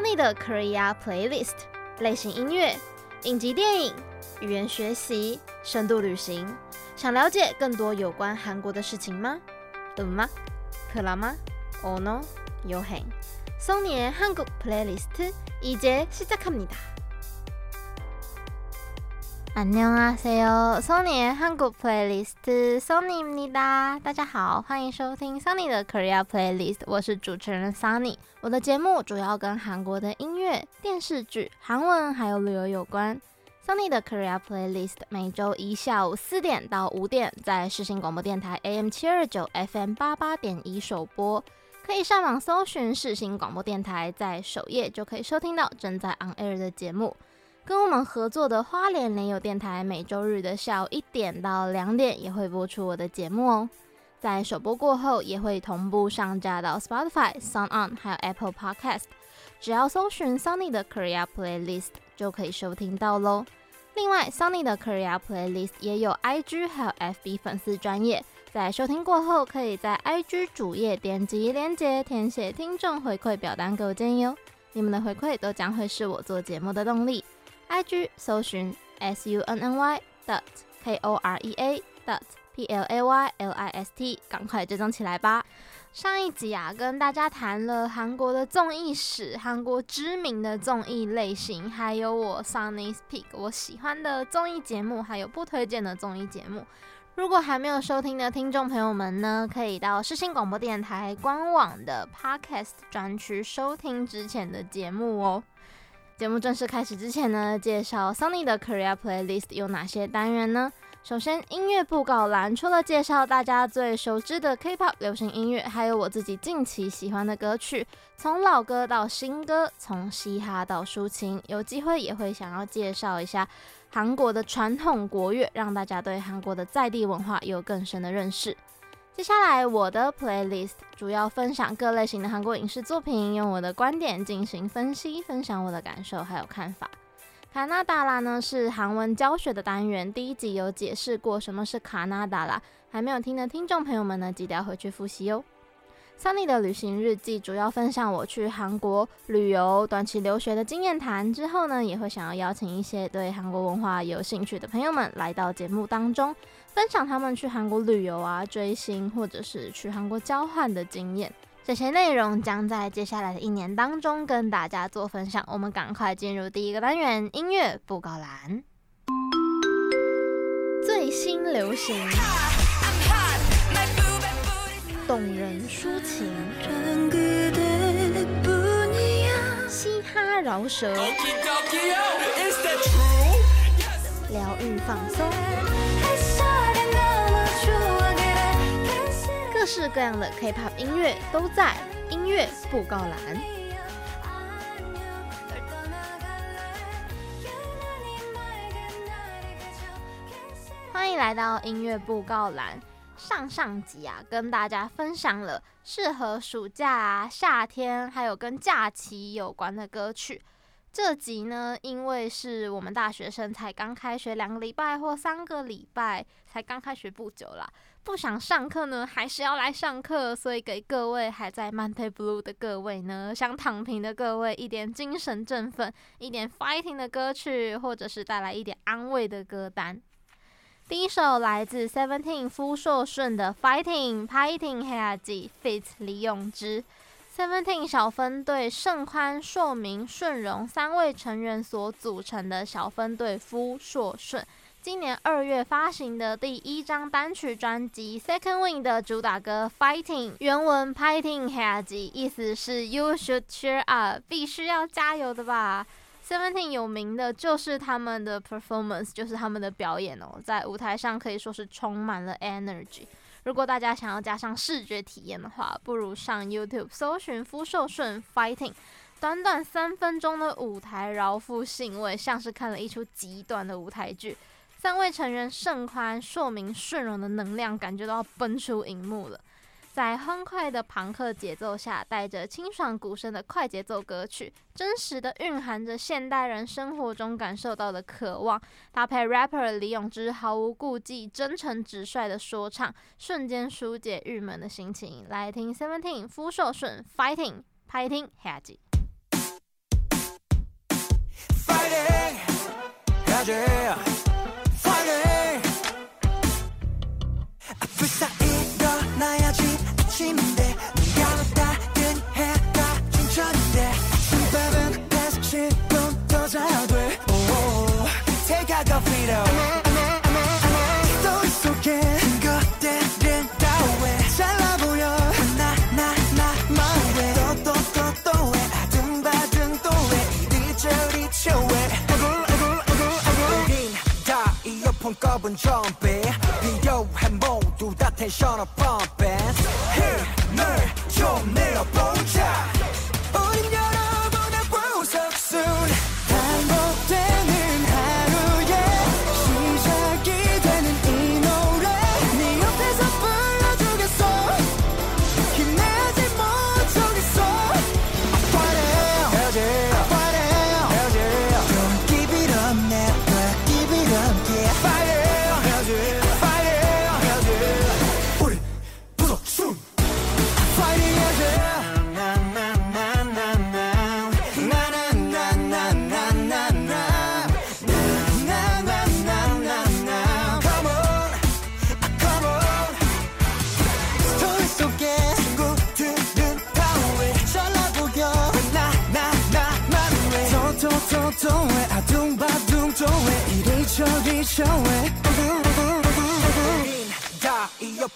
Sunny 的 Korea Playlist，类型音乐、影集电影、语言学习、深度旅行。想了解更多有关韩国的事情吗？음악드라마언어여행 Sunny의 한국 플레이리스트 이제 시작합니다. 안녕하세요. Sunny의 한국 플레이리스트 Sunny입니다. 大家好，欢迎收听 Sunny 的 Korea Playlist，我是主持人 Sunny。我的节目主要跟韩国的音乐、电视剧、韩文还有旅游有关。Sunny 的 Korea Playlist 每周一下午四点到五点在世新广播电台 AM 七二九 FM 八八点一首播，可以上网搜寻世新广播电台，在首页就可以收听到正在 on air 的节目。 跟我们合作的花莲联友电台每周日的下午一点到两点也会播出我的节目哦，在首播过后也会同步上架到 Spotify、SoundOn 还有 Apple Podcast，只要搜寻 Sunny 的 Korea Playlist。就可以收听到喽。另外，Sunny 的 Korea Playlist 也有 IG 还有 FB 粉丝专业，在收听过后，可以在 IG 主页点击链接，填写听众回馈表单给我建议哦。你们的回馈都将会是我做节目的动力。IG 搜寻 SUNNY dot K O R E A dot P L A Y L I S T，赶快追踪起来吧。上一集啊，跟大家谈了韩国的综艺史、韩国知名的综艺类型，还有我 Sunny Speak 我喜欢的综艺节目，还有不推荐的综艺节目。如果还没有收听的听众朋友们呢，可以到世新广播电台官网的 Podcast 专区收听之前的节目哦。节目正式开始之前呢，介绍 Sunny 的 Korea Playlist 有哪些单元呢？首先，音乐布告栏除了介绍大家最熟知的 K-pop 流行音乐，还有我自己近期喜欢的歌曲，从老歌到新歌，从嘻哈到抒情，有机会也会想要介绍一下韩国的传统国乐，让大家对韩国的在地文化有更深的认识。接下来，我的 playlist 主要分享各类型的韩国影视作品，用我的观点进行分析，分享我的感受还有看法。卡纳达拉呢是韩文教学的单元，第一集有解释过什么是卡纳达拉，还没有听的听众朋友们呢，记得要回去复习哦。Sunny 的旅行日记主要分享我去韩国旅游、短期留学的经验谈，之后呢也会想要邀请一些对韩国文化有兴趣的朋友们来到节目当中，分享他们去韩国旅游啊、追星或者是去韩国交换的经验。这些内容将在接下来的一年当中跟大家做分享。我们赶快进入第一个单元——音乐布告栏。最新流行，动人抒情，嘻哈饶舌，疗愈放松。各式各样的 K-pop 音乐都在音乐布告栏。欢迎来到音乐布告栏。上上集啊，跟大家分享了适合暑假啊、夏天，还有跟假期有关的歌曲。这集呢，因为是我们大学生才刚开学两个礼拜或三个礼拜，才刚开学不久啦，不想上课呢，还是要来上课，所以给各位还在 Monday Blue 的各位呢，想躺平的各位一点精神振奋，一点 fighting 的歌曲，或者是带来一点安慰的歌单。第一首来自 Seventeen 夫硕顺的 Fighting Fighting h e a d f i t 李永之。Seventeen 小分队盛宽、硕明、顺荣三位成员所组成的小分队夫硕顺。今年二月发行的第一张单曲专辑《Second Wind》的主打歌《Fighting》，原文《fighting hard》意思是 “you should cheer up”，必须要加油的吧。Seventeen 有名的就是他们的 performance，就是他们的表演哦，在舞台上可以说是充满了 energy。如果大家想要加上视觉体验的话，不如上 YouTube 搜寻福寿顺《fighting》，短短三分钟的舞台饶富兴味，像是看了一出极短的舞台剧。三位成员盛宽、硕明、顺荣的能量感觉都要奔出荧幕了。在欢快的朋克节奏下，带着清爽鼓声的快节奏歌曲，真实的蕴含着现代人生活中感受到的渴望，搭配 rapper 李永之毫无顾忌、真诚直率的说唱，瞬间疏解郁闷的心情。来听 Seventeen 夫硕顺 Fighting，拍听 Fighting，Hagi。 빵을. 불사 일어나야지. 아침인데 네가 따뜻 해가 춘천인데 10분 더 자야 돼. Take a coffee though 겁은 좀비 필요해 모두 다 텐션을 펌핑 힘을 좀 내어보자. 우린 여러분의 보석순. 반복돼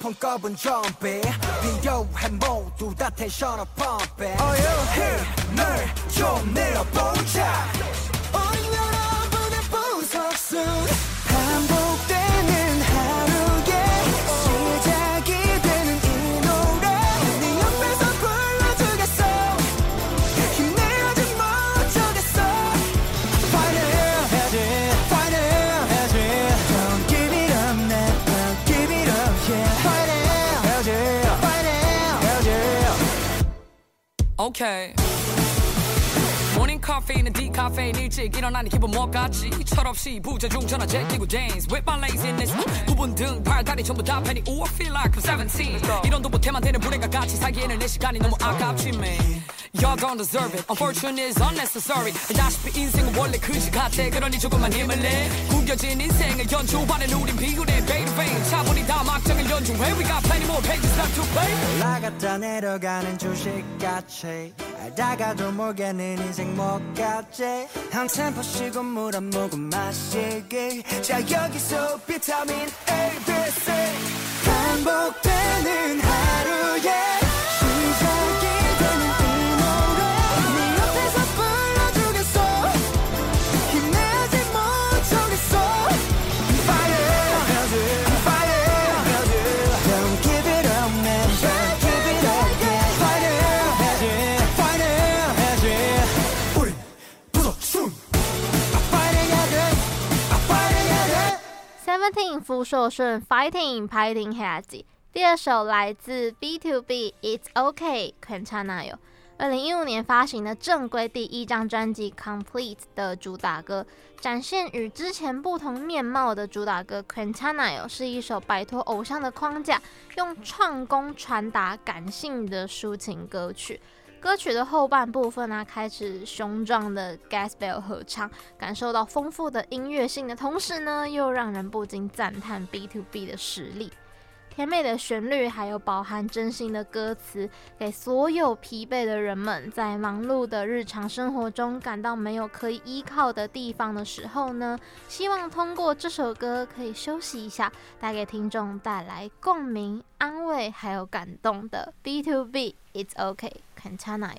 콩값은 좀비. 비교한 모두 다 텐션을 펌핑 어여 힘을 좀 내어보자. 오 여러분의 분석 속 반복 디카페인 일찍 일어나는 기분 뭐같지? 철없이 부재중 전화 제끼고 dance with my laziness. 부분 등 팔다리 전부 다 패니 Ooh I feel like I'm 17 이런도 못해만 되는 불행과 같이 살기에는 내 시간이 너무 아깝지 man Y'all don't deserve it. Unfortunate is unnecessary. 알다시피 인생은 원래 그지 같아. 그러니 조금만 힘을 내. 구겨진 인생을 연주하는 우린 baby baby 차분히 다 막장을 연주해 We got plenty more pages left to play. 올라갔다 내려가는 주식같이 알다가도 모르겠는 인생 뭐같지. 한 템포 쉬고 물 한 모금 마시기. 자 여기서 비타민 A, B, C. 반복되는 하루에 17福硕顺 Fighting Fighting 下集，第二首来自 B to B It's OK Quintana 二零一五年发行的正规第一张专辑 Complete 的主打歌，展现与之前不同面貌的主打歌 Quintana 是一首摆脱偶像的框架，用唱功传达感性的抒情歌曲。歌曲的后半部分呢、开始雄壮的 Gaspell 合唱，感受到丰富的音乐性的同时呢，又让人不禁赞叹 B to B 的实力。甜美的旋律，还有饱含真心的歌词，给所有疲惫的人们，在忙碌的日常生活中感到没有可以依靠的地方的时候呢？希望通过这首歌可以休息一下，带给听众带来共鸣、安慰还有感动的。B to B，It's okay，Can China？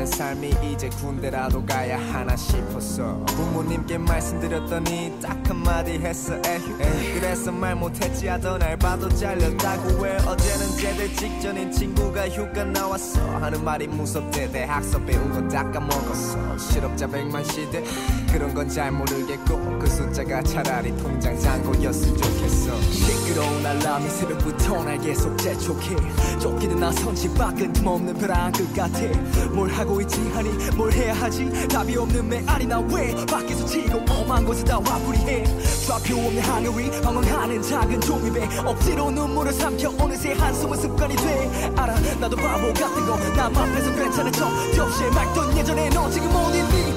않는 삶이 이제 군대라도 가야 하나 싶었어. 부모님께 말씀드렸더니 딱 한마디 했어. 에휴 그래서 말 못했지 하던 알바도 잘렸다고 해 어제는 제대 직전인 친구가 휴가 나왔어. 하는 말이 무섭대. 대학서 배운 건다 까먹었어. 실업자 백만 시대. 그런 건 잘 모르겠고 그 숫자가 차라리 통장 잔고였으면 좋겠어. 시끄러운 알람이 새벽부터 날 계속 재촉해. 쫓기는 나선 집 밖은 틈없는 벼랑 끝 같아. 뭘 하고 있지? 하니 뭘 해야 하지? 답이 없는 메아리 나왜 밖에서 치고 엄한 곳에 다 화풀이해. 좌표 없는 하늘이 방황하는 작은 종이배. 억지로 눈물을 삼켜 어느새 한숨은 습관이 돼. 알아 나도 바보 같은 거남 앞에서 괜찮은 척. 접시에 맑던 예전에 너 지금 어딨니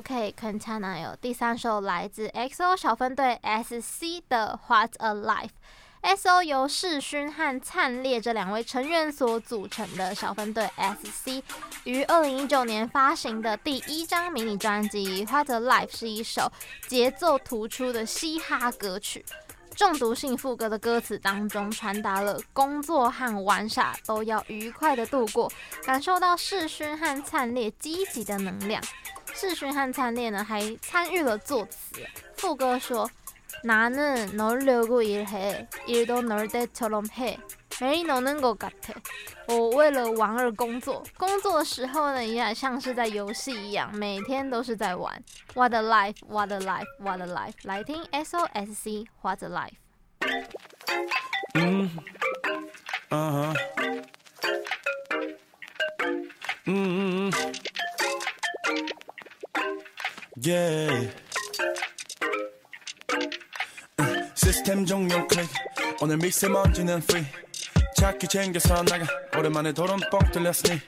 OK Cantana 第三首来自 XO 小分队 SC 的 What a Life。XO 由世勋和灿烈这两位成员所组成的小分队 SC，于二零一九年发行的第一张迷你专辑《What a Life》是一首节奏突出的嘻哈歌曲。中毒性副歌的歌词当中传达了工作和玩耍都要愉快的度过，感受到世勋和灿烈积极的能量。世勋和灿烈呢，还参与了作词。副歌说：“나는너려고일해일도널때처럼해매일노는것같아。”我为了玩而工作，工作的时候呢，也像是在游戏一样，每天都是在玩。What a life, what a life, what a life！来听 SOSC What a Life。 Uh huh. Mm. 시스템 종료 클릭 오늘 미세먼지는 free. 차키 챙겨서 나가. 오랜만에 도론 뻥 뚫렸으니.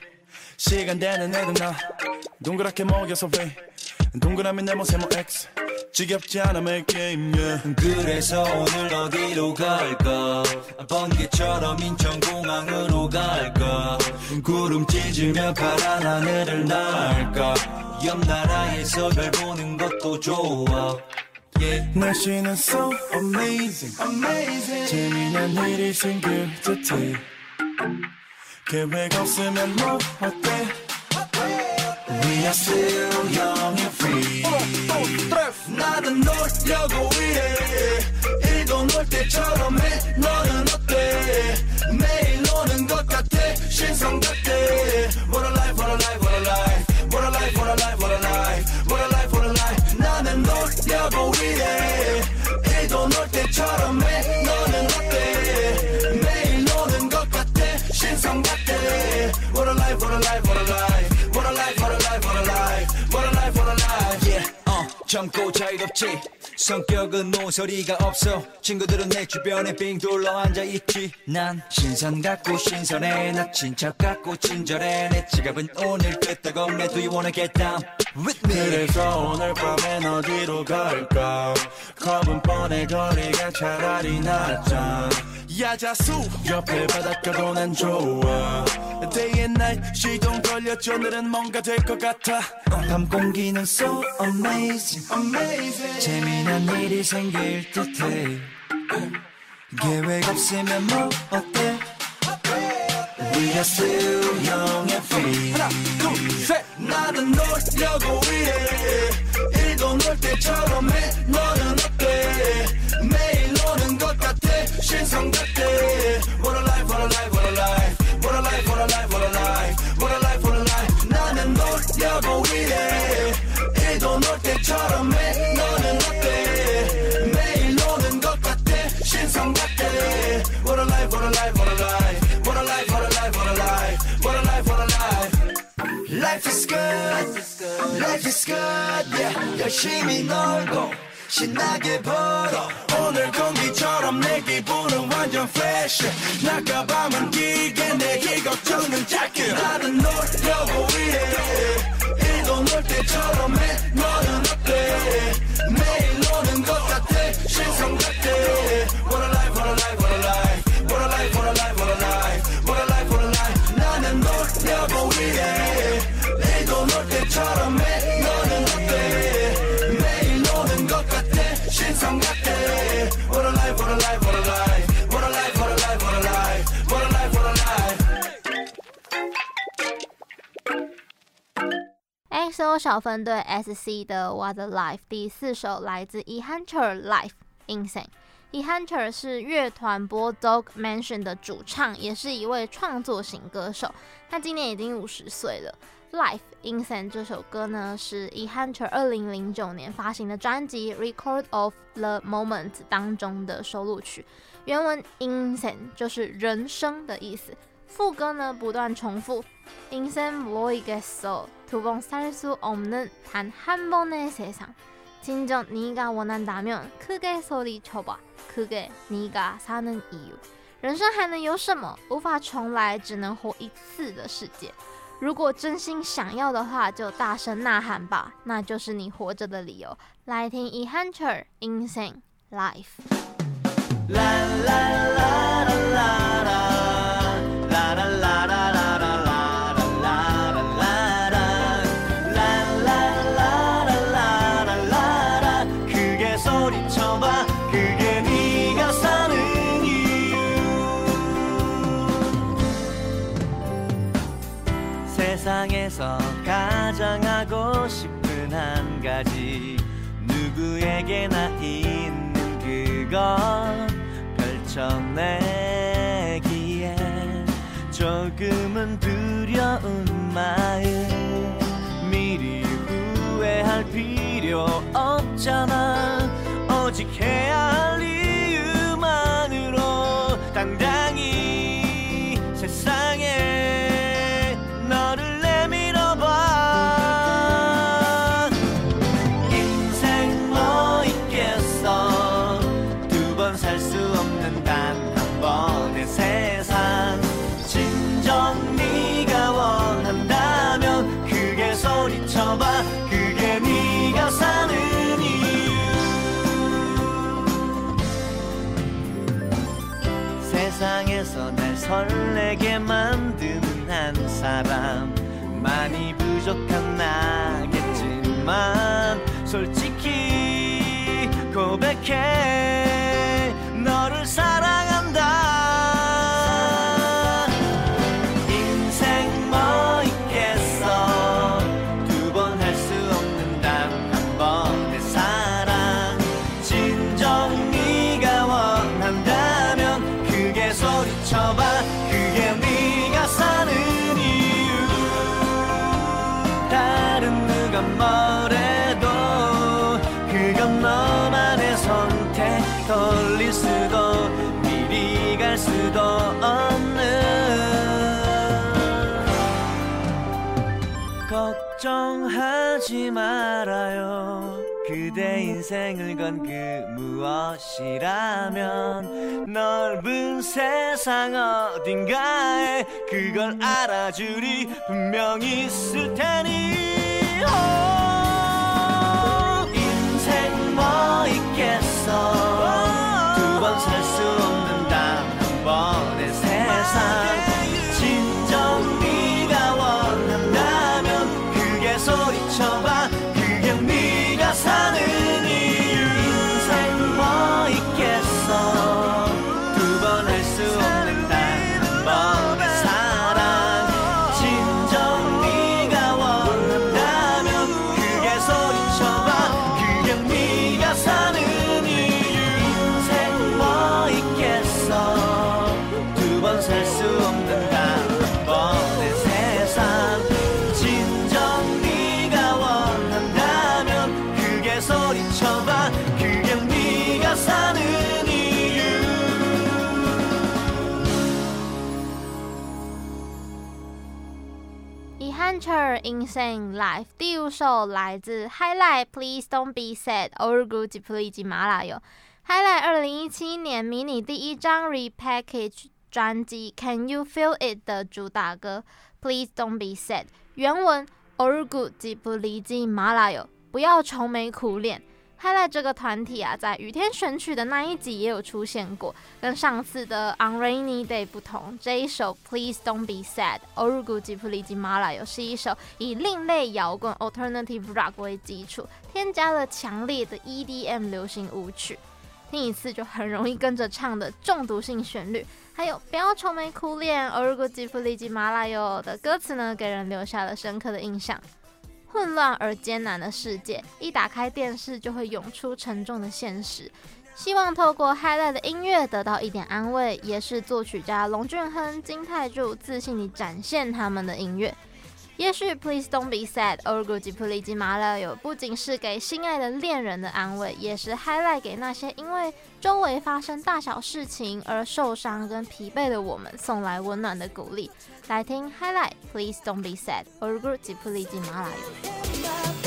시간 되는 애들 나. 동그랗게 먹여서 왜 동그라미 네모 세모 X 지겹지 make game yeah. 그래서 오늘 어디로 갈까? 번개처럼 인천공항으로 갈까? 구름 찢으며 파란 하늘을 날까? 옆 나라에서 별 보는 것도 좋아. Yeah. 날씨는 so amazing, amazing. 재미난 일이 생길 듯해. 계획 없으면 뭐 어때? We are still young 나는 놀려고 일해 일도 놀 때처럼 해. 너는 어때? 매일 노는 것 같아. 신성 같아 젊고 자유롭지. 성격은 모서리가 없어. 친구들은 내 주변에 빙 둘러 앉아있지. 난 신선 같고 신선해. 나 친척 같고 친절해. 내 지갑은 오늘 끄떡없네 Do you wanna get down? With me. 그래서 오늘 밤엔 어디로 갈까? 겁은 뻔해. 거리가 차라리 낫자 야자수. 옆에 바닷가도 난 좋아 Day and night 시동 걸렸죠. 오늘은 뭔가 될 것 같아. 밤 공기는 so amazing. Amazing. 재미난 일이 생길 듯해. 계획 없으면 뭐 어때? We are still young and free. 하나 둘셋. 나는 놀려고 이래 일도 놀 때처럼 해. 너는 신성 같아 What a life what a life what a life What a life what a life what a life What a life what a life 나는 놀려고 이래 일도 놀 때처럼 해 너는 어때 매일 노는 것 같아 신성 같아 What a life what a life what a life What a life what a life what a life What a life what a life Life is good, life is good, yeah. 열심히 놀고 신나게 벌어. 오늘 공기처럼 내 기분은 완전 fresh 낮과 밤은 길게 내길 걱정은 작게 나는 놀려고 이래. 일도 놀 때처럼 해. 너는 어때? 매일 노는 것 같아. 신성 같아. What a life, what a life. 小分队 SC 的《What a Life》第四首来自 E Hunter Life Insane。E Hunter 是乐团 Bulldog Mansion 的主唱，也是一位创作型歌手。他今年已经五十岁了。Life Insane 这首歌呢，是 E Hunter 二零零九年发行的专辑《Record of the Moment》当中的收录曲。原文 Insane 就是人生的意思。副歌呢不断重复 인생 모이겠어 두 번 살 수 없는 단 한 번의 세상 진정 네가 원한다면 크게 소리쳐봐 그게 네가 사는 이유 人生还能有什么？无法重来，只能活一次的世界。如果真心想要的话，就大声呐喊吧，那就是你活着的理由。来听 E Hunter Insane Life。크 구에게나 있는 그것 펼쳐내기에 조금은 두려운 마음. 미리 후회할 필요 없잖아. 오직 해야 할이 설레게 만드는 한 사람. 많이 부족한 나겠지만 솔직히 고백해 하지 말아요. 그대 인생을 건 그 무엇이라면 넓은 세상 어딘가에 그걸 알아주리. 분명히 있을 테니. 오, 인생 뭐 있겠어 Insane Life 第五首来自 Highlight Please Don't Be Sad Orgu j p l i j i m a l a y o Highlight 二零一七年迷你第一张 Repackage 专辑 Can You Feel It 的主打歌 Please Don't Be Sad 原文 Orgu j p l i j i m a l a y o 不要愁眉苦脸。泰勒这个团体啊，在雨天选曲的那一集也有出现过。跟上次的 On Rainy Day 不同，这一首 Please Don't Be Sad Orgu j p l i j i m a l a 是一首以另类摇滚 Alternative Rock 为基础，添加了强烈的 EDM 流行舞曲，听一次就很容易跟着唱的中毒性旋律。还有不要愁眉苦脸 Orgu j p l i j i m a l a 的歌词呢，给人留下了深刻的印象。混乱而艰难的世界，一打开电视就会涌出沉重的现实。希望透过 Highlight 的音乐得到一点安慰，也是作曲家龙俊亨、金泰柱自信地展现他们的音乐。也许 Please Don't Be Sad Orgu j p l i j i m a l a y o 不仅是给心爱的恋人的安慰，也是 Highlight 给那些因为周围发生大小事情而受伤跟疲惫的我们送来温暖的鼓励。来听 Highlight Please Don't Be Sad Orgu j p l i j i m a l a y o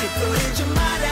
찌푸리지 말아요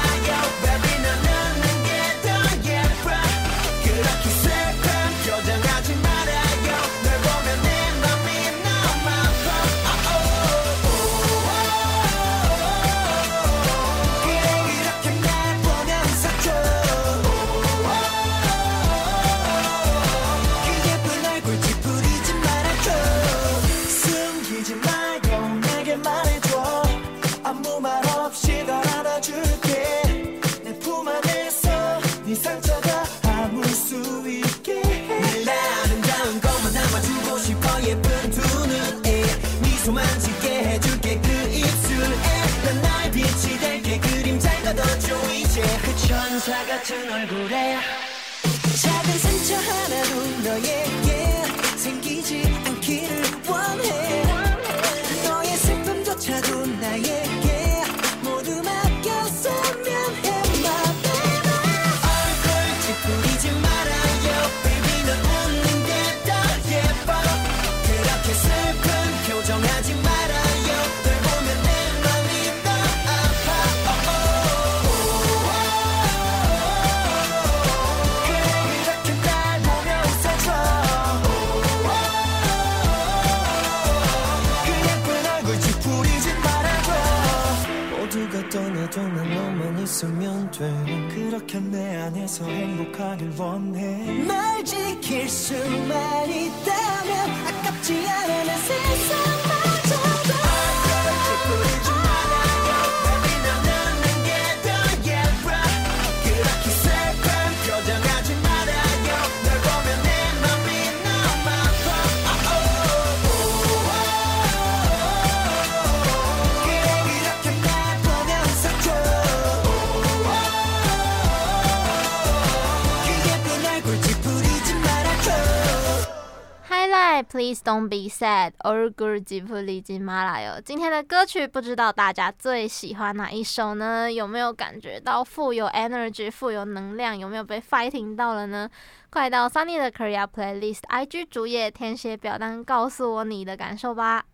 Please Don't Be Sad Orgu j p l i j i m a l a y 今天的歌曲不知道大家最喜欢哪一首呢？有没有感觉到富有 energy、富有能量？有没有被 fighting 到了呢？快到 Sunny 的 Korea Playlist IG 主页填写表单，告诉我你的感受吧。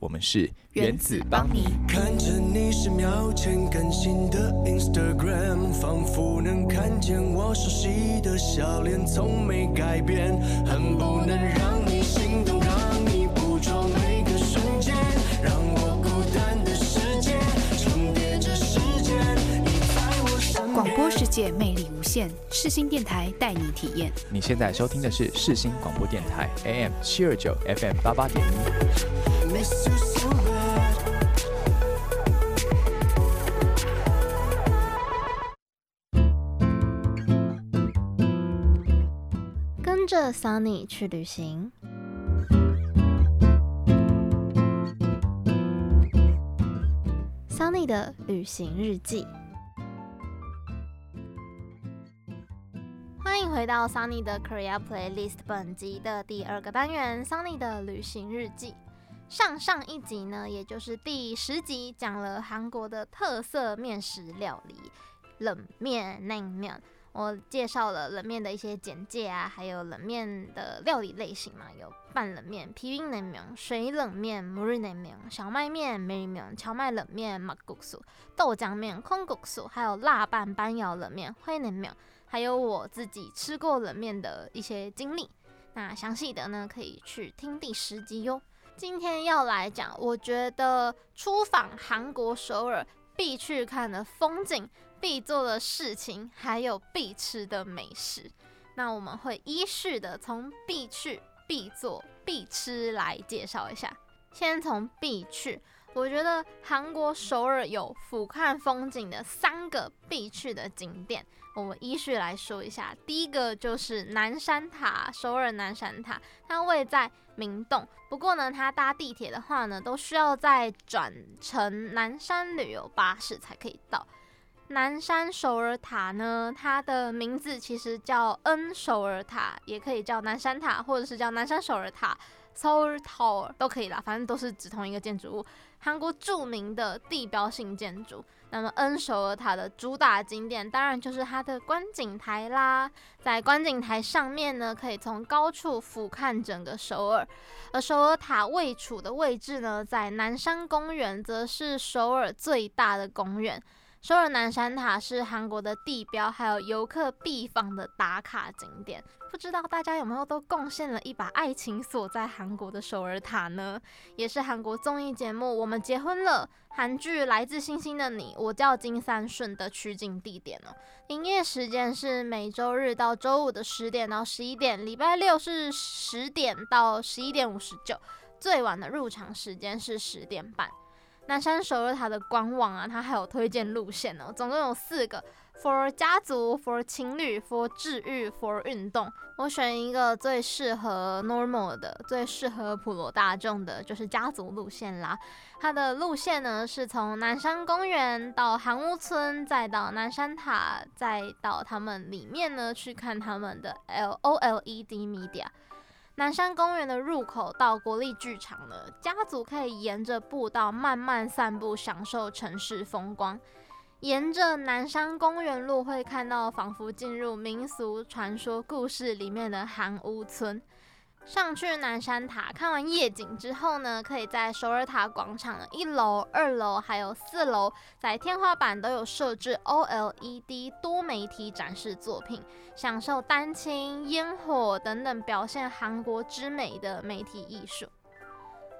我们是原子邦妮。看着你十秒前更新的 Instagram，仿佛能看见我熟悉的笑脸，从没改变，恨不能让你心动，让你捕捉每个瞬间，让我广播世界魅力无限，世新电台带你体验。你现在收听的是世新广播电台 AM 七二九 FM 八八点一。跟着 Sunny 去旅行，Sunny 的旅行日记。欢迎回到 sunny 的 korea playlist 本集的第二个单元 sunny 的旅行日记。上上一集呢也就是第十集讲了韩国的特色面食料理冷面 name 我介绍了冷面的一些简介啊还有冷面的料理类型嘛有拌冷面皮冰冷面水冷面 （Marina 冷麵小麦面梅面荞麦冷面 macgooksooksoo 还有辣拌班咬冷面灰冷面。还有我自己吃过冷面的一些经历。那详细的呢，可以去听第十集哟。今天要来讲，我觉得出访韩国首尔必去看的风景、必做的事情，还有必吃的美食。那我们会依序的从必去、必做、必吃来介绍一下。先从必去，我觉得韩国首尔有俯瞰风景的三个必去的景点。我们依序来说一下，第一个就是南山塔，首尔南山塔，它位在明洞。不过呢，它搭地铁的话呢，都需要再转乘南山旅游巴士才可以到。南山首尔塔呢，它的名字其实叫恩首尔塔，也可以叫南山塔，或者是叫南山首尔塔。Seoul Tower 都可以啦，反正都是指同一个建筑物。韩国著名的地标性建筑。那么恩首尔塔的主打景点当然就是它的观景台啦。在观景台上面呢，可以从高处俯瞰整个首尔。而首尔塔位处的位置呢，在南山公园，则是首尔最大的公园。首尔南山塔是韩国的地标，还有游客必访的打卡景点。不知道大家有没有都贡献了一把爱情锁在韩国的首尔塔呢？也是韩国综艺节目《我们结婚了》、韩剧《来自星星的你》、我叫金三顺的取景地点哦。营业时间是每周日到周五的十点到十一点，礼拜六是十点到十一点五十九，最晚的入场时间是十点半。南山首尔塔的官网啊，它还有推荐路线哦，总共有四个：for 家族、for 情侣、for 治愈、for 运动。我选一个最适合 normal 的、最适合普罗大众的，就是家族路线啦。它的路线呢，是从南山公园到韩屋村，再到南山塔，再到他们里面呢去看他们的 L O L E D Media。南山公园的入口到国立剧场了，家族可以沿着步道慢慢散步，享受城市风光。沿着南山公园路会看到仿佛进入民俗传说故事里面的韩屋村。上去南山塔看完夜景之后呢，可以在首尔塔广场的一楼、二楼还有四楼，在天花板都有设置 OLED 多媒体展示作品，享受丹青、烟火等等表现韩国之美的媒体艺术。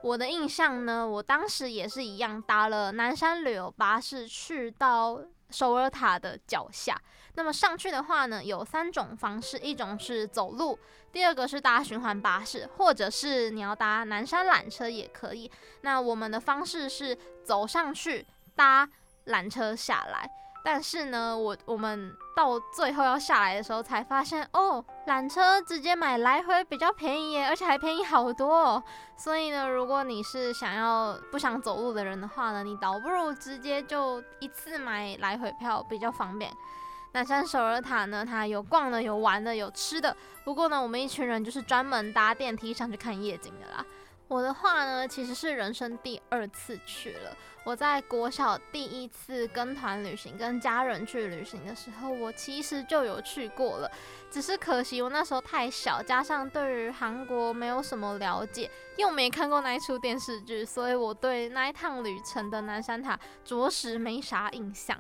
我的印象呢，我当时也是一样搭了南山旅游巴士去到首尔塔的脚下。那么上去的话呢，有三种方式，一种是走路，第二个是搭循环巴士，或者是你要搭南山缆车也可以。那我们的方式是走上去，搭缆车下来。但是呢，我我们到最后要下来的时候才发现，哦，缆车直接买来回比较便宜，而且还便宜好多哦。所以呢，如果你是想要不想走路的人的话呢，你倒不如直接就一次买来回票比较方便。南山首尔塔呢，它有逛的，有玩的，有吃的。不过呢，我们一群人就是专门搭电梯上去看夜景的啦。我的话呢，其实是人生第二次去了。我在国小第一次跟团旅行，跟家人去旅行的时候，我其实就有去过了。只是可惜我那时候太小，加上对于韩国没有什么了解，又没看过那一出电视剧，所以我对那一趟旅程的南山塔着实没啥印象。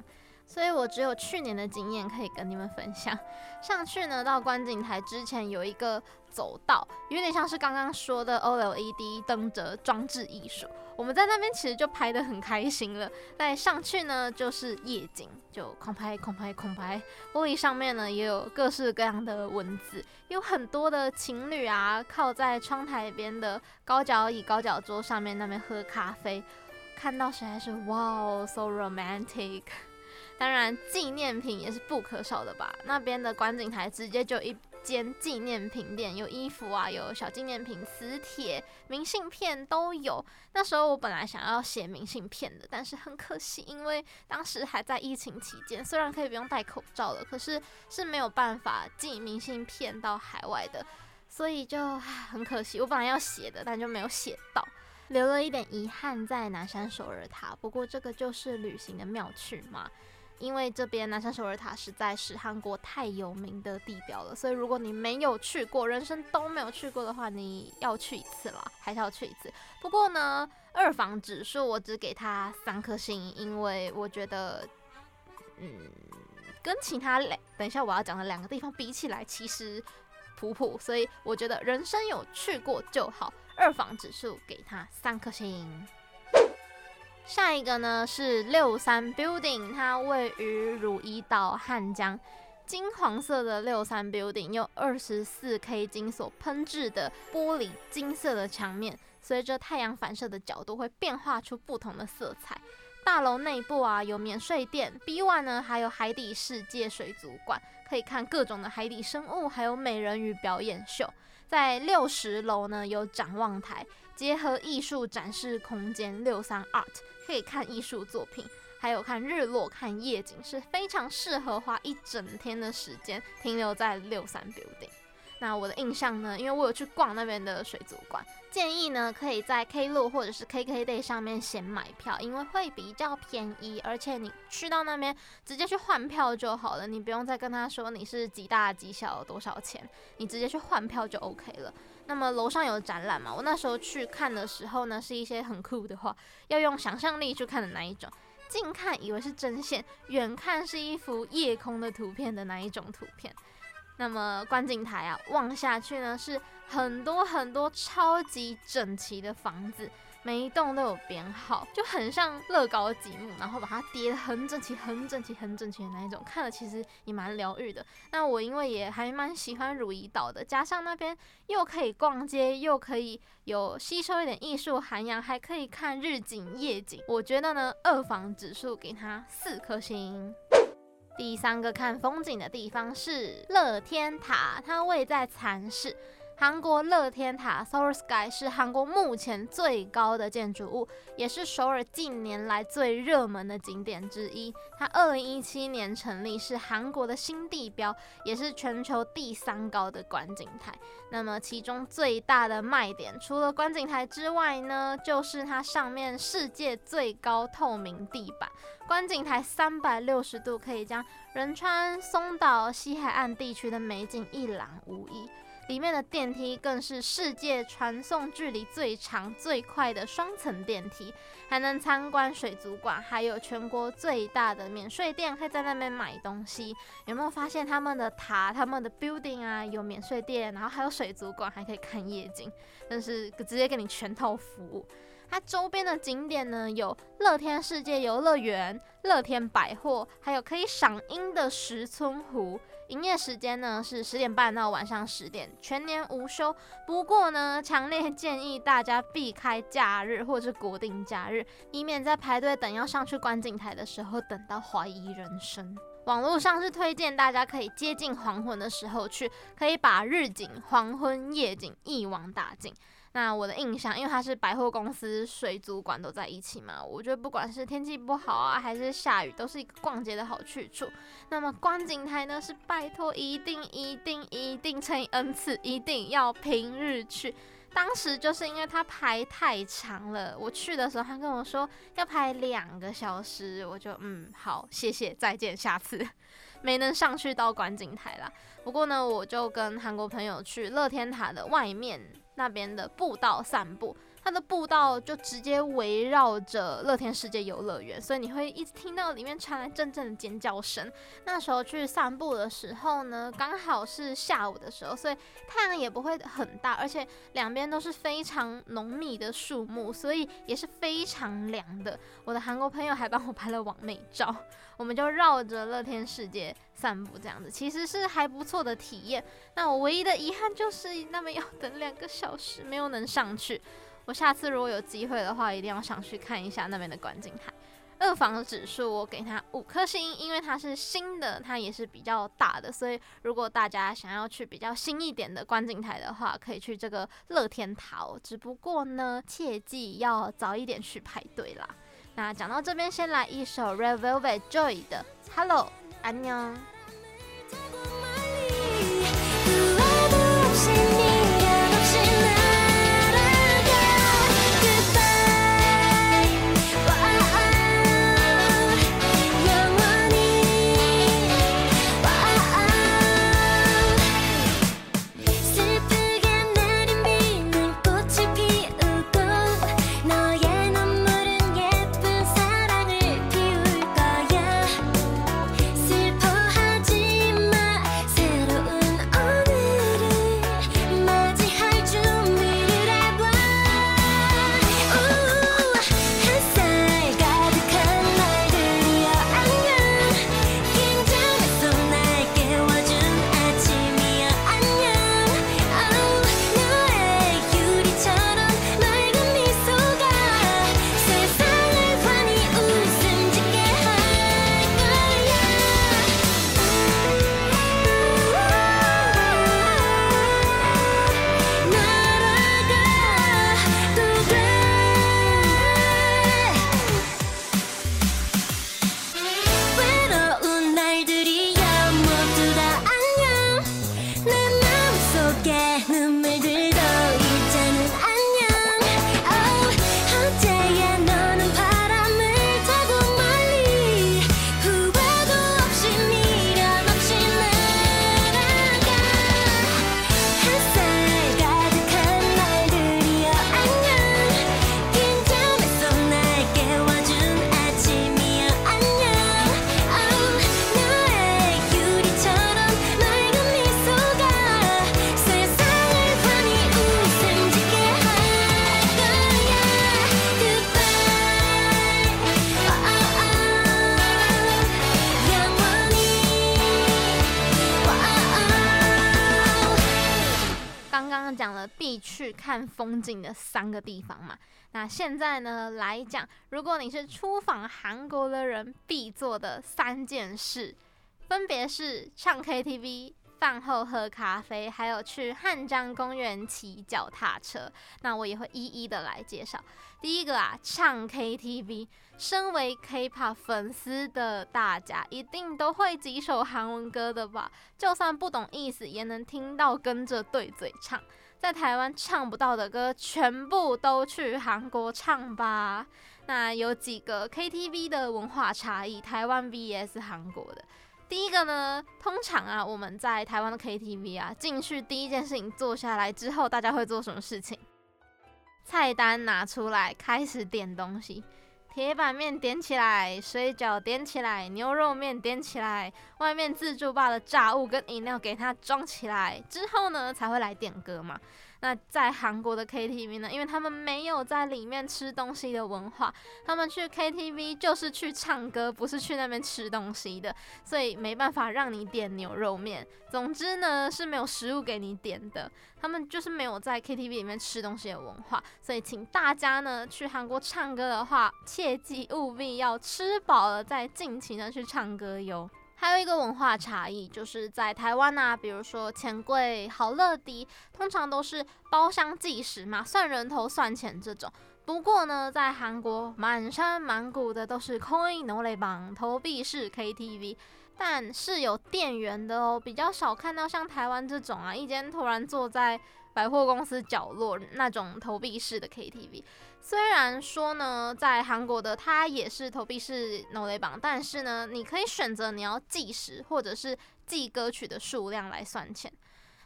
所以我只有去年的经验可以跟你们分享。上去呢，到观景台之前有一个走道，有点像是刚刚说的 OLED 灯着装置艺术。我们在那边其实就拍得很开心了。再上去呢，就是夜景，就空拍、空拍、空拍。玻璃上面呢，也有各式各样的文字，有很多的情侣啊，靠在窗台边的高脚椅、高脚桌上面那边喝咖啡，看到实在是哇哦，so romantic。当然，纪念品也是不可少的吧。那边的观景台直接就一间纪念品店，有衣服啊，有小纪念品、磁铁、明信片都有。那时候我本来想要写明信片的，但是很可惜，因为当时还在疫情期间，虽然可以不用戴口罩了，可是是没有办法寄明信片到海外的，所以就很可惜。我本来要写的，但就没有写到，留了一点遗憾在南山首尔塔。不过这个就是旅行的妙趣嘛。因为这边南山首尔塔实在是韩国太有名的地标了，所以如果你没有去过，人生都没有去过的话，你要去一次了，还是要去一次。不过呢，二房指数我只给他三颗星，因为我觉得，嗯，跟其他两，等一下我要讲的两个地方比起来，其实普普，所以我觉得人生有去过就好。二房指数给他三颗星。下一个呢是六三 Building，它位于汝矣岛汉江，金黄色的六三 Building 用二十四 K 金所喷制的玻璃金色的墙面，随着太阳反射的角度会变化出不同的色彩。大楼内部啊有免税店，B one 呢还有海底世界水族馆，可以看各种的海底生物，还有美人鱼表演秀。在六十楼呢有展望台，结合艺术展示空间六三 Art。可以看艺术作品，还有看日落、看夜景，是非常适合花一整天的时间停留在六三 Building。那我的印象呢，因为我有去逛那边的水族馆，建议呢可以在 Klook 或者是 KKday 上面先买票，因为会比较便宜，而且你去到那边直接去换票就好了，你不用再跟他说你是几大几小多少钱，你直接去换票就 OK 了。那么楼上有展览嘛？我那时候去看的时候呢，是一些很酷的画，要用想象力去看的那一种。近看以为是针线，远看是一幅夜空的图片的那一种图片。那么观景台啊，望下去呢，是很多很多超级整齐的房子。每一栋都有编号，就很像乐高积木，然后把它叠得很整齐、很整齐、很整齐的那一种，看了其实也蛮疗愈的。那我因为也还蛮喜欢如意岛的，加上那边又可以逛街，又可以有吸收一点艺术涵养，还可以看日景夜景，我觉得呢，二房指数给它四颗星。第三个看风景的地方是乐天塔，它位在蚕室。韩国乐天塔 s o u r Sky 是韩国目前最高的建筑物，也是首尔近年来最热门的景点之一。它二零一七年成立，是韩国的新地标，也是全球第三高的观景台。那么其中最大的卖点，除了观景台之外呢，就是它上面世界最高透明地板。观景台三百六十度可以将仁川、松岛、西海岸地区的美景一览无遗。里面的电梯更是世界传送距离最长、最快的双层电梯，还能参观水族馆，还有全国最大的免税店，可以在那边买东西。有没有发现他们的塔、他们的 building 啊，有免税店，然后还有水族馆，还可以看夜景，但是直接给你全套服务。它周边的景点呢，有乐天世界游乐园、乐天百货，还有可以赏樱的石村湖。营业时间呢是十点半到晚上十点，全年无休。不过呢，强烈建议大家避开假日或者国定假日，以免在排队等要上去观景台的时候等到怀疑人生。网络上是推荐大家可以接近黄昏的时候去，可以把日景、黄昏、夜景一网打尽。那我的印象，因为它是百货公司、水族馆都在一起嘛，我觉得不管是天气不好啊，还是下雨，都是一个逛街的好去处。那么观景台呢，是拜托一定一定一定乘以 n 次，一定要平日去。当时就是因为它排太长了，我去的时候他跟我说要排两个小时，我就嗯好，谢谢，再见，下次没能上去到观景台啦。不过呢，我就跟韩国朋友去乐天塔的外面那边的步道散步。它的步道就直接围绕着乐天世界游乐园，所以你会一直听到里面传来阵阵的尖叫声。那时候去散步的时候呢，刚好是下午的时候，所以太阳也不会很大，而且两边都是非常浓密的树木，所以也是非常凉的。我的韩国朋友还帮我拍了网美照，我们就绕着乐天世界散步，这样子其实是还不错的体验。那我唯一的遗憾就是那么要等两个小时，没有能上去。我下次如果有机会的话，一定要想去看一下那边的观景台。二房指数我给它五颗星，因为它是新的，它也是比较大的，所以如果大家想要去比较新一点的观景台的话，可以去这个乐天塔哦。只不过呢，切记要早一点去排队啦。那讲到这边，先来一首 Red Velvet Joy 的 Hello，安妞。风景的三个地方嘛，那现在呢来讲，如果你是出访韩国的人必做的三件事，分别是唱 KTV、饭后喝咖啡，还有去汉江公园骑脚踏车。那我也会一一的来介绍。第一个啊，唱 KTV，身为 K-pop 粉丝的大家，一定都会几首韩文歌的吧？就算不懂意思，也能听到跟着对嘴唱。在台湾唱不到的歌，全部都去韩国唱吧。那有几个 KTV 的文化差异，台湾 VS 韩国的。第一个呢，通常啊，我们在台湾的 KTV 啊，进去第一件事情坐下来之后，大家会做什么事情？菜单拿出来，开始点东西。铁板面点起来，水饺点起来，牛肉面点起来，外面自助吧的炸物跟饮料给它装起来之后呢，才会来点歌嘛。那在韩国的 KTV 呢，因为他们没有在里面吃东西的文化，他们去 KTV 就是去唱歌，不是去那边吃东西的，所以没办法让你点牛肉面。总之呢，是没有食物给你点的，他们就是没有在 KTV 里面吃东西的文化，所以请大家呢去韩国唱歌的话，切记务必要吃饱了再尽情的去唱歌哟。还有一个文化差异就是在台湾呐比如说钱柜好乐迪通常都是包厢计时嘛算人头算钱这种。不过呢在韩国满山满谷的都是 coin nolibang 投币式 ktv 但是有店员的哦比较少看到像台湾这种啊一间突然坐在百货公司角落那种投币式的 ktv 虽然说呢，在韩国的它也是投币式脑雷榜，但是呢，你可以选择你要计时或者是计歌曲的数量来算钱。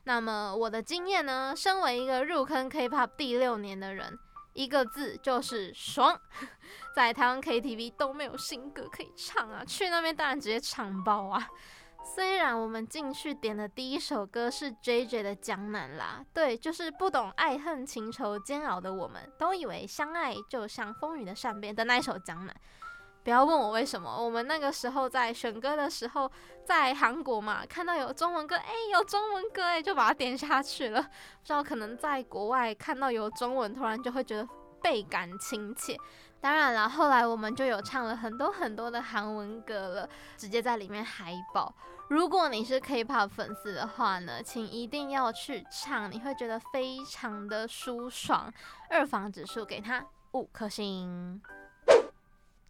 那么我的经验呢，身为一个入坑 K-pop 第六年的人，一个字就是爽。在台湾 KTV 都没有新歌可以唱啊，去那边当然直接唱包啊。虽然我们进去点的第一首歌是 JJ 的《江南》啦，对，就是不懂爱恨情仇煎熬的我们，都以为相爱就像风雨的善变的那一首《江南》。不要问我为什么，我们那个时候在选歌的时候，在韩国嘛，看到有中文歌，哎，有中文歌，哎，就把它点下去了。不知道可能在国外看到有中文，突然就会觉得倍感亲切。当然了，后来我们就有唱了很多很多的韩文歌了，直接在里面嗨爆。如果你是 K-pop 粉丝的话呢，请一定要去唱，你会觉得非常的舒爽。二房指数给他五颗星。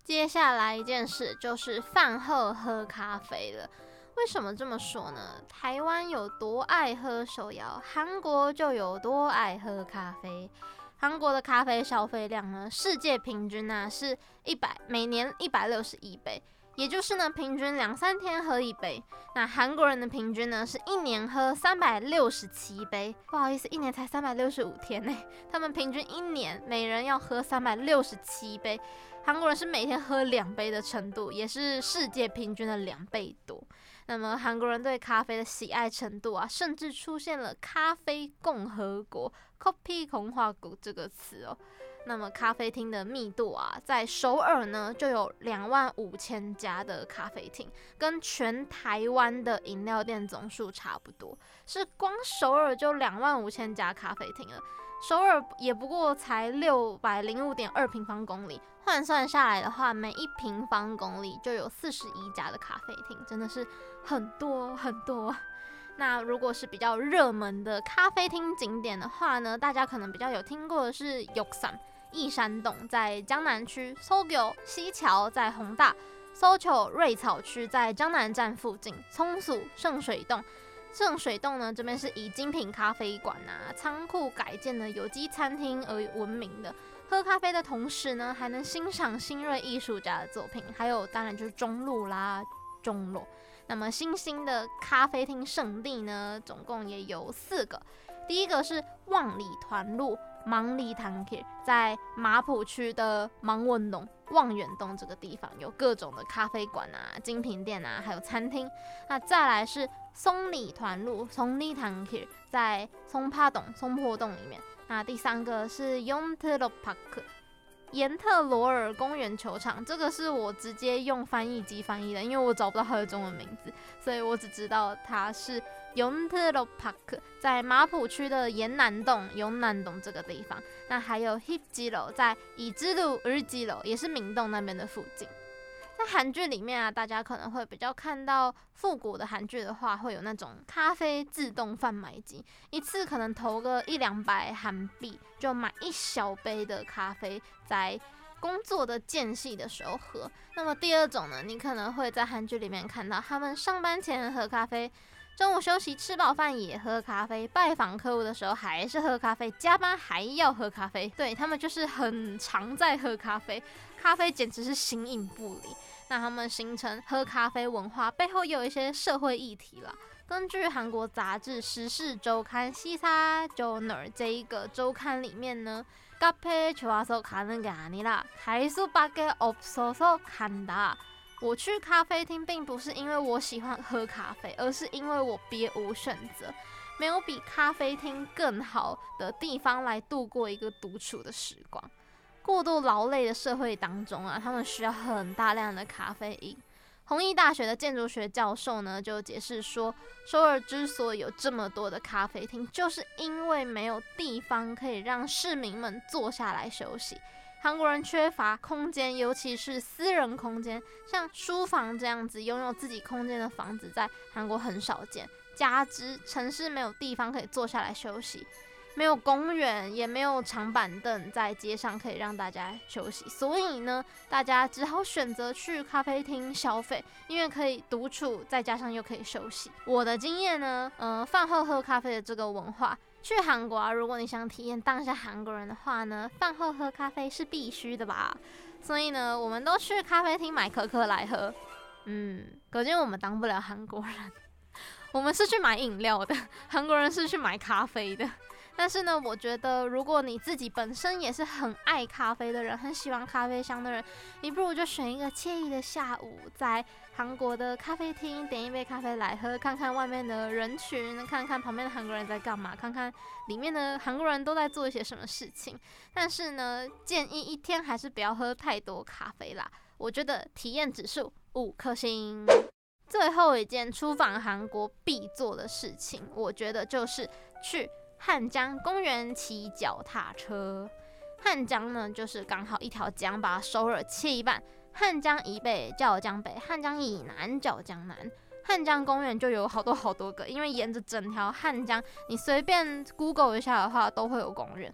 接下来一件事就是饭后喝咖啡了。为什么这么说呢？台湾有多爱喝手摇，韩国就有多爱喝咖啡。韩国的咖啡消费量呢，世界平均呢是一百每年一百六十一杯，也就是呢平均两三天喝一杯。那韩国人的平均呢是一年喝三百六十七杯。不好意思一年才三百六十五天呢他们平均一年每人要喝三百六十七杯。韩国人是每天喝两杯的程度也是世界平均的两倍多。那么韩国人对咖啡的喜爱程度啊甚至出现了咖啡共和国 copy 红花果这个词哦。那么咖啡厅的密度啊，在首尔呢就有两万五千家的咖啡厅，跟全台湾的饮料店总数差不多，是光首尔就两万五千家咖啡厅了。首尔也不过才六百零五点二平方公里，换算下来的话，每一平方公里就有四十一家的咖啡厅，真的是很多很多。那如果是比较热门的咖啡厅景点的话呢，大家可能比较有听过的是玉山、益山洞在江南区，搜狗西桥在弘大，搜球瑞草区在江南站附近，松鼠圣水洞。圣水洞呢，这边是以精品咖啡馆啊、仓库改建的有机餐厅而闻名的。喝咖啡的同时呢，还能欣赏新锐艺术家的作品，还有当然就是中路啦、中路。那么新兴的咖啡厅圣地呢，总共也有四个。第一个是望里团路。芒里堂 K 在马浦区的芒文洞望远洞这个地方有各种的咖啡馆啊、精品店啊，还有餐厅。那再来是松里团路松里堂 K 在松帕洞松坡洞里面。那第三个是永特罗 Park 延特罗尔公园球场，这个是我直接用翻译机翻译的，因为我找不到它的中文名字，所以我只知道它是。永特罗 Park 在马浦区的延南洞、永南洞这个地方，那还有 Hipjiro 在乙支路、日吉楼，也是明洞那边的附近。在韩剧里面啊，大家可能会比较看到复古的韩剧的话，会有那种咖啡自动贩卖机，一次可能投个一两百韩币就买一小杯的咖啡，在工作的间隙的时候喝。那么第二种呢，你可能会在韩剧里面看到他们上班前喝咖啡。中午休息吃饱饭也喝咖啡，拜访客户的时候还是喝咖啡，加班还要喝咖啡。对，他们就是很常在喝咖啡，咖啡简直是形影不离。那他们形成喝咖啡文化背后有一些社会议题了。根据韩国杂志《时事周刊》西沙 Journal 这一个周刊里面呢，咖啡좋아서가는게아니라갈수밖에없어서간다。 我去咖啡厅并不是因为我喜欢喝咖啡，而是因为我别无选择，没有比咖啡厅更好的地方来度过一个独处的时光。过度劳累的社会当中啊，他们需要很大量的咖啡因。弘毅大学的建筑学教授呢就解释说，首尔之所以有这么多的咖啡厅，就是因为没有地方可以让市民们坐下来休息。韩国人缺乏空间，尤其是私人空间，像书房这样子拥有自己空间的房子，在韩国很少见。加之城市没有地方可以坐下来休息，没有公园，也没有长板凳在街上可以让大家休息，所以呢，大家只好选择去咖啡厅消费，因为可以独处，再加上又可以休息。我的经验呢，嗯、饭后喝咖啡的这个文化。去韩国啊，如果你想体验当下韩国人的话呢，饭后喝咖啡是必须的吧。所以呢，我们都去咖啡厅买可可来喝。嗯，可见我们当不了韩国人。我们是去买饮料的，韩国人是去买咖啡的。但是呢，我觉得如果你自己本身也是很爱咖啡的人，很喜欢咖啡香的人，你不如就选一个惬意的下午，在韩国的咖啡厅点一杯咖啡来喝，看看外面的人群，看看旁边的韩国人在干嘛，看看里面的韩国人都在做一些什么事情。但是呢，建议一天还是不要喝太多咖啡啦。我觉得体验指数五颗星。最后一件出访韩国必做的事情，我觉得就是去。汉江公园骑脚踏车，汉江呢就是刚好一条江，把首尔切一半。汉江以北叫江北，汉江以南叫江南。汉江公园就有好多好多个，因为沿着整条汉江，你随便 Google 一下的话都会有公园。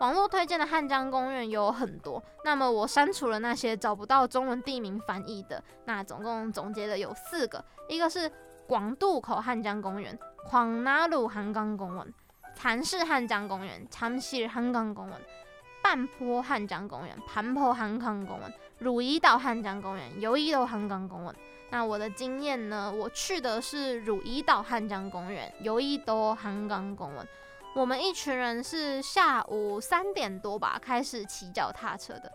网络推荐的汉江公园有很多，那么我删除了那些找不到中文地名翻译的，那总共总结的有四个，一个是广渡口汉江公园，广南路韩江公园。蚕室汉江公园、참실汉江公园、半坡汉江公园、盘坡汉江公园、汝矣岛汉江公园、游一岛汉江公园。那我的经验呢？我去的是汝矣岛汉江公园、游一岛汉江公园。我们一群人是下午三点多吧开始骑脚踏车的。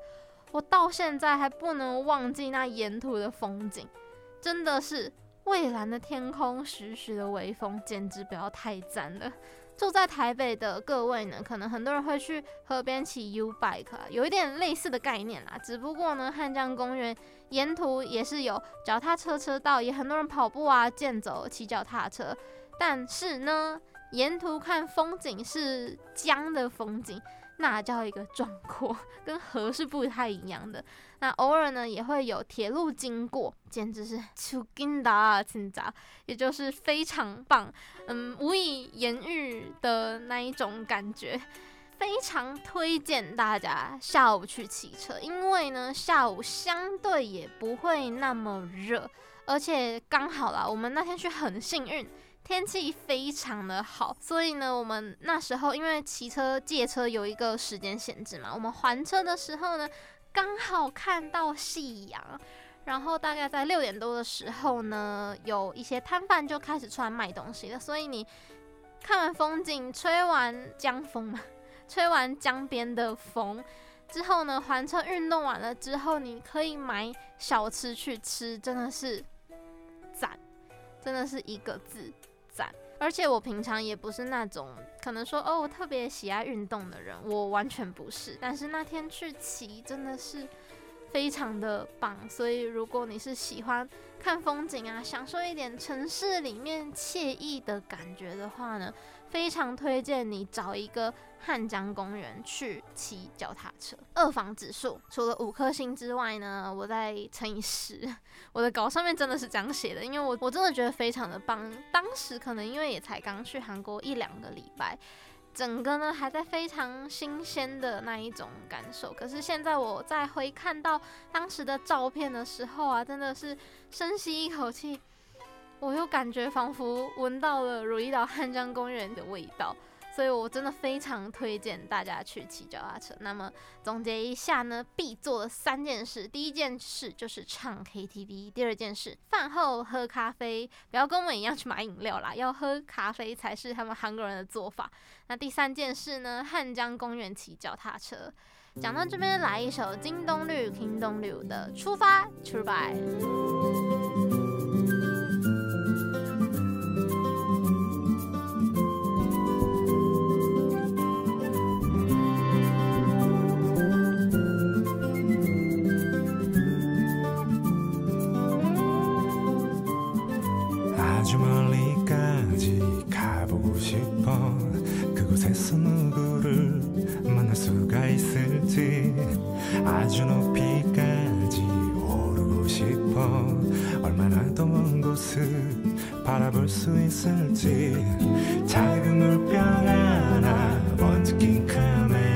我到现在还不能忘记那沿途的风景，真的是蔚蓝的天空、徐徐的微风，简直不要太赞了。住在台北的各位呢，可能很多人会去河边骑 U bike 啊，有一点类似的概念啦。只不过呢，汉江公园沿途也是有脚踏车车道，也很多人跑步啊、健走、骑脚踏车。但是呢，沿途看风景是江的风景。那叫一个壮阔，跟河是不太一样的。那偶尔呢，也会有铁路经过，简直是出金达清杂，也就是非常棒，嗯，无以言喻的那一种感觉。非常推荐大家下午去骑车，因为呢，下午相对也不会那么热，而且刚好啦，我们那天去很幸运。天气非常的好，所以呢，我们那时候因为骑车借车有一个时间限制嘛，我们还车的时候呢，刚好看到夕阳，然后大概在六点多的时候呢，有一些摊贩就开始出来卖东西了，所以你看完风景，吹完江风嘛，吹完江边的风之后呢，还车运动完了之后，你可以买小吃去吃，真的是赞，真的是一个字。而且我平常也不是那种可能说哦，我特别喜爱运动的人，我完全不是。但是那天去骑真的是非常的棒，所以如果你是喜欢看风景啊，享受一点城市里面惬意的感觉的话呢，非常推荐你找一个汉江公园去骑脚踏车。二房指数除了五颗星之外呢，我再乘以十。我的稿上面真的是这样写的，因为我我真的觉得非常的棒。当时可能因为也才刚去韩国一两个礼拜，整个呢还在非常新鲜的那一种感受。可是现在我再回看到当时的照片的时候啊，真的是深吸一口气。我又感觉仿佛闻到了如意岛汉江公园的味道，所以我真的非常推荐大家去骑脚踏车。那么总结一下呢，必做的三件事：第一件事就是唱 KTV；第二件事，饭后喝咖啡，不要跟我们一样去买饮料啦，要喝咖啡才是他们韩国人的做法。那第三件事呢，汉江公园骑脚踏车。讲到这边，来一首金东绿 King 东绿的出发，出发。 있을지 아주 높이까지 오르고 싶어 얼마나 더 먼 곳을 바라볼 수 있을지 작은 물병 하나 번쩍 낀 카메라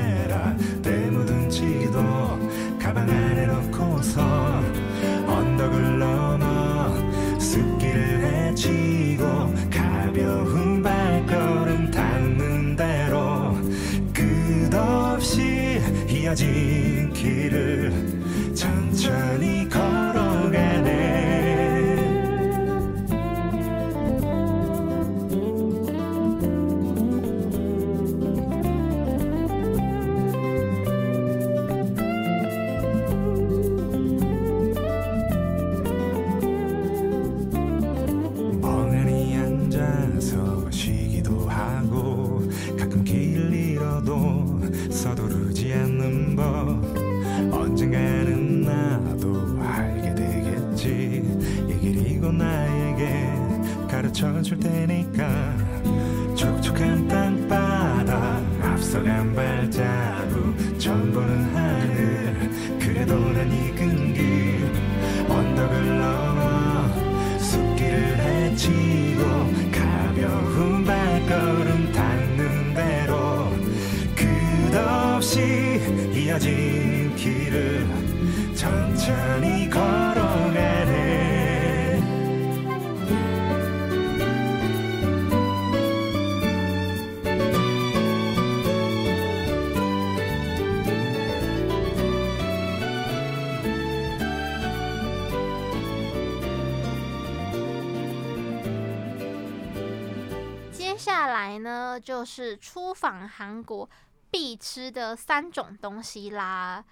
呢，就是出访韩国必吃的三种东西啦。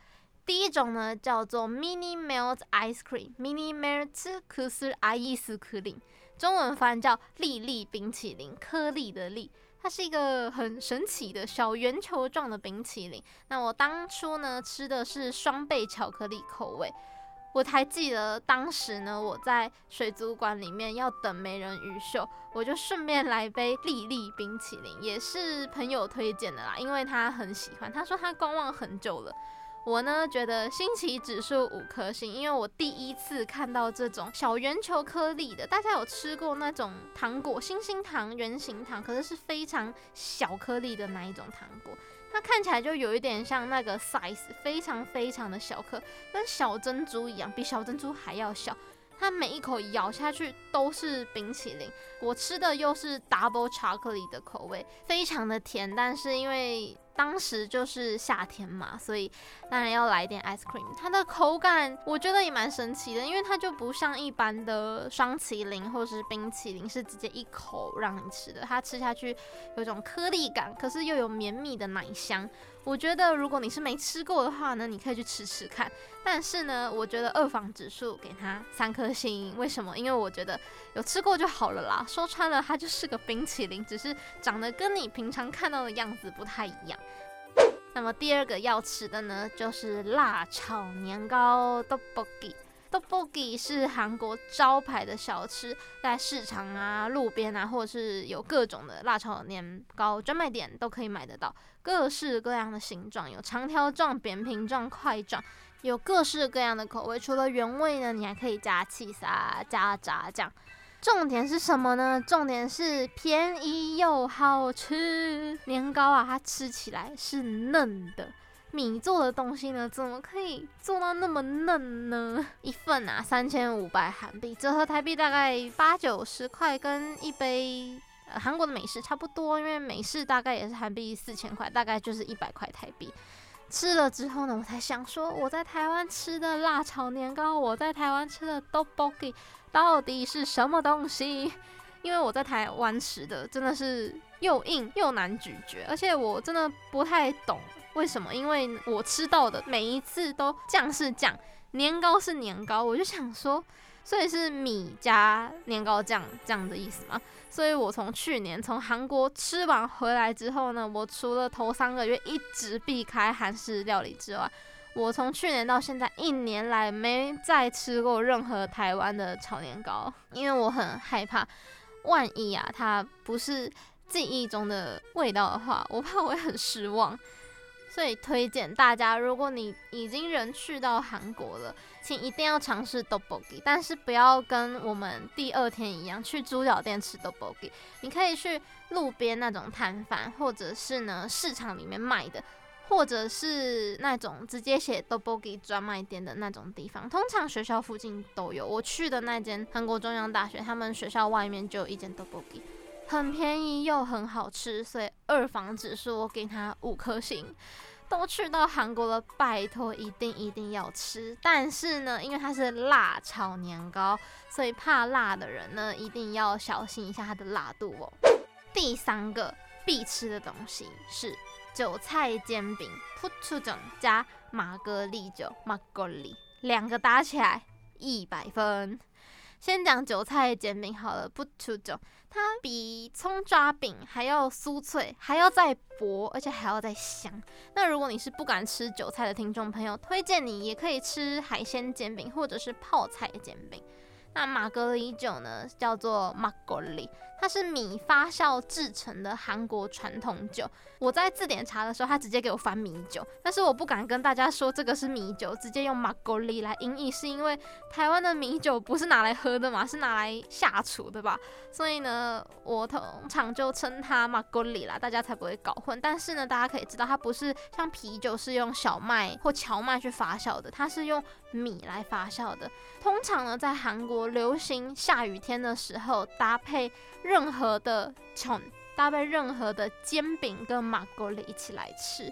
第一种呢叫做 Mini Melt Ice Cream，Mini Melt 可是 ice cream，中文翻译叫粒粒冰淇淋，颗粒的粒。它是一个很神奇的小圆球状的冰淇淋。那我当初呢吃的是双倍巧克力口味。我还记得当时呢，我在水族馆里面要等美人鱼秀，我就顺便来杯粒粒冰淇淋，也是朋友推荐的啦，因为他很喜欢，他说他观望很久了。我呢觉得新奇指数五颗星，因为我第一次看到这种小圆球颗粒的。大家有吃过那种糖果，星星糖、圆形糖，可是是非常小颗粒的那一种糖果？它看起来就有一点像那个 size，非常非常的小颗，跟小珍珠一样，比小珍珠还要小。它每一口咬下去都是冰淇淋，我吃的又是 double chocolate 的口味，非常的甜。但是因为当时就是夏天嘛，所以当然要来点 ice cream。它的口感我觉得也蛮神奇的，因为它就不像一般的双淇淋或是冰淇淋是直接一口让你吃的，它吃下去有种颗粒感，可是又有绵密的奶香。我觉得如果你是没吃过的话呢，你可以去吃吃看。但是呢，我觉得二防指数给它三颗星。为什么？因为我觉得有吃过就好了啦。说穿了，它就是个冰淇淋，只是长得跟你平常看到的样子不太一样。那么第二个要吃的呢，就是辣炒年糕 d o b o g i。Tteokbokki 是韩国招牌的小吃，在市场啊、路边啊，或者是有各种的辣炒年糕专卖店都可以买得到，各式各样的形状，有长条状、扁平状、块状，有各式各样的口味。除了原味呢，你还可以加起沙、加炸酱。重点是什么呢？重点是便宜又好吃。年糕啊，它吃起来是嫩的。米做的东西呢，怎么可以做到那么嫩呢？一份啊，三千五百韩币，折合台币大概八九十块，跟一杯呃韩国的美式差不多。因为美式大概也是韩币四千块，大概就是一百块台币。吃了之后呢，我才想说，我在台湾吃的辣炒年糕，我在台湾吃的 tteokbokki 到底是什么东西？因为我在台湾吃的真的是又硬又难咀嚼，而且我真的不太懂。为什么？因为我吃到的每一次都酱是酱，年糕是年糕，我就想说，所以是米加年糕酱这样的意思吗？所以我从去年从韩国吃完回来之后呢，我除了头三个月一直避开韩式料理之外，我从去年到现在一年来没再吃过任何台湾的炒年糕，因为我很害怕，万一啊它不是记忆中的味道的话，我怕我会很失望。所以推荐大家，如果你已经人去到韩国了，请一定要尝试 d o b o g i 但是不要跟我们第二天一样去猪脚店吃 d o b o g i。你可以去路边那种摊贩，或者是呢市场里面卖的，或者是那种直接写 d o b o g i 专卖店的那种地方，通常学校附近都有。我去的那间韩国中央大学，他们学校外面就有一间 d o b o g i。很便宜又很好吃，所以二房指数我给它五颗星。都去到韩国了，拜托一定一定要吃。但是呢，因为它是辣炒年糕，所以怕辣的人呢，一定要小心一下它的辣度哦。第三个必吃的东西是韭菜煎饼，普出种加马格利酒，马格利两个搭起来一百分。先讲韭菜煎饼好了，不出种，它比葱抓饼还要酥脆，还要再薄，而且还要再香。那如果你是不敢吃韭菜的听众朋友，推荐你也可以吃海鲜煎饼或者是泡菜煎饼。那马格利酒呢，叫做马格利，它是米发酵制成的韩国传统酒。我在字典查的时候，它直接给我翻米酒，但是我不敢跟大家说这个是米酒，直接用马格利来音译，是因为台湾的米酒不是拿来喝的嘛，是拿来下厨的吧？所以呢，我通常就称它马格利啦，大家才不会搞混。但是呢，大家可以知道，它不是像啤酒是用小麦或荞麦去发酵的，它是用米来发酵的。通常呢，在韩国流行下雨天的时候搭配任何的琼。搭配任何的煎饼跟马格利一起来吃。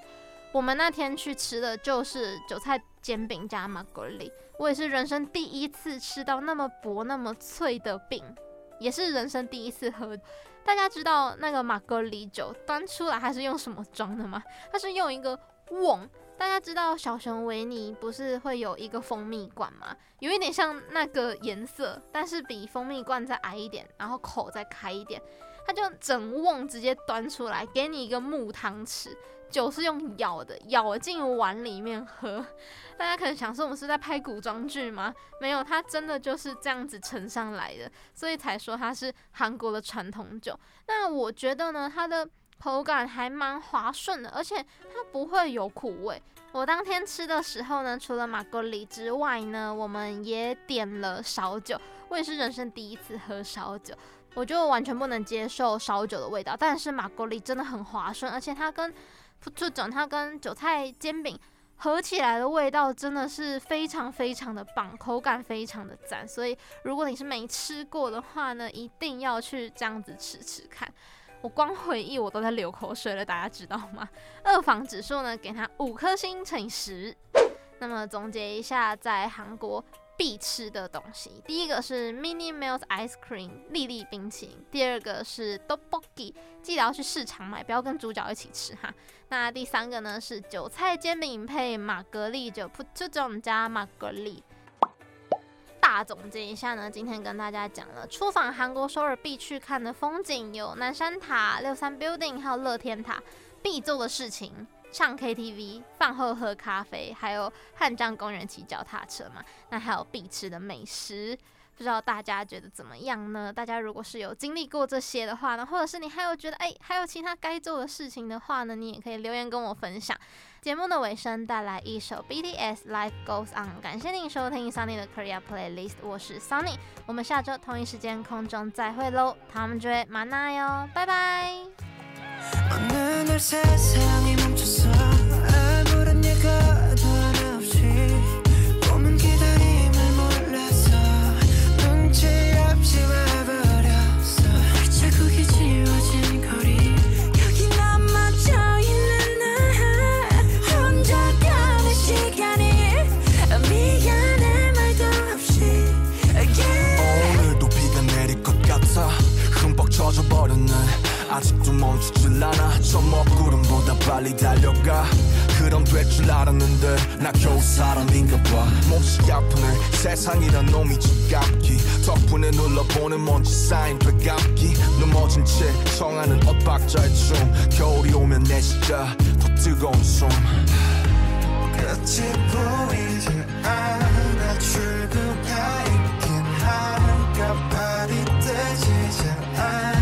我们那天去吃的就是韭菜煎饼加马格利，我也是人生第一次吃到那么薄那么脆的饼，也是人生第一次喝。大家知道那个马格利酒端出来还是用什么装的吗？它是用一个瓮。大家知道小熊维尼不是会有一个蜂蜜罐吗？有一点像那个颜色，但是比蜂蜜罐再矮一点，然后口再开一点。他就整瓮直接端出来，给你一个木汤匙，酒是用舀的，舀进碗里面喝。大家可能想说，我们是在拍古装剧吗？没有，它真的就是这样子盛上来的，所以才说它是韩国的传统酒。那我觉得呢，它的口感还蛮滑顺的，而且它不会有苦味。我当天吃的时候呢，除了马格里之外呢，我们也点了烧酒。我也是人生第一次喝烧酒。我就完全不能接受烧酒的味道，但是马格里真的很滑顺，而且它跟这种它跟韭菜煎饼合起来的味道真的是非常非常的棒，口感非常的赞。所以如果你是没吃过的话呢，一定要去这样子吃吃看。我光回忆我都在流口水了，大家知道吗？二房指数呢，给它五颗星乘以十。那么总结一下，在韩国。必吃的东西，第一个是 Mini Melt Ice Cream 粒粒冰淇淋，第二个是 DOBOKI（ 记得要去市场买，不要跟主角一起吃哈。那第三个呢是韭菜煎饼配玛格利酒，普这种加玛格丽。大总结一下呢，今天跟大家讲了出访韩国首尔必去看的风景有南山塔、六三 Building 还有乐天塔，必做的事情。唱 KTV、饭后喝咖啡，还有汉江公园骑脚踏车嘛？那还有必吃的美食，不知道大家觉得怎么样呢？大家如果是有经历过这些的话呢，或者是你还有觉得哎，还有其他该做的事情的话呢，你也可以留言跟我分享。节目的尾声带来一首 BTS Life Goes On，感谢您收听 Sunny 的 Korea Playlist，我是 Sunny，我们下周同一时间空中再会喽，他们追马奈哟，拜拜。 아직도 멈추질 않아. 저 먹구름보다 빨리 달려가. 그럼 될 줄 알았는데 나 겨우 사람인가 봐. 몹시 아프네. 세상이란 놈이 지갑기. 덕분에 눌러보는 먼지 쌓인 되갚기. 넘어진 채 청하는 엇박자의 춤. 겨울이 오면 내 시자. 더 뜨거운 숨. 끝이 보이지 않아. 출구가 있긴 한가 발이 떼지지 않아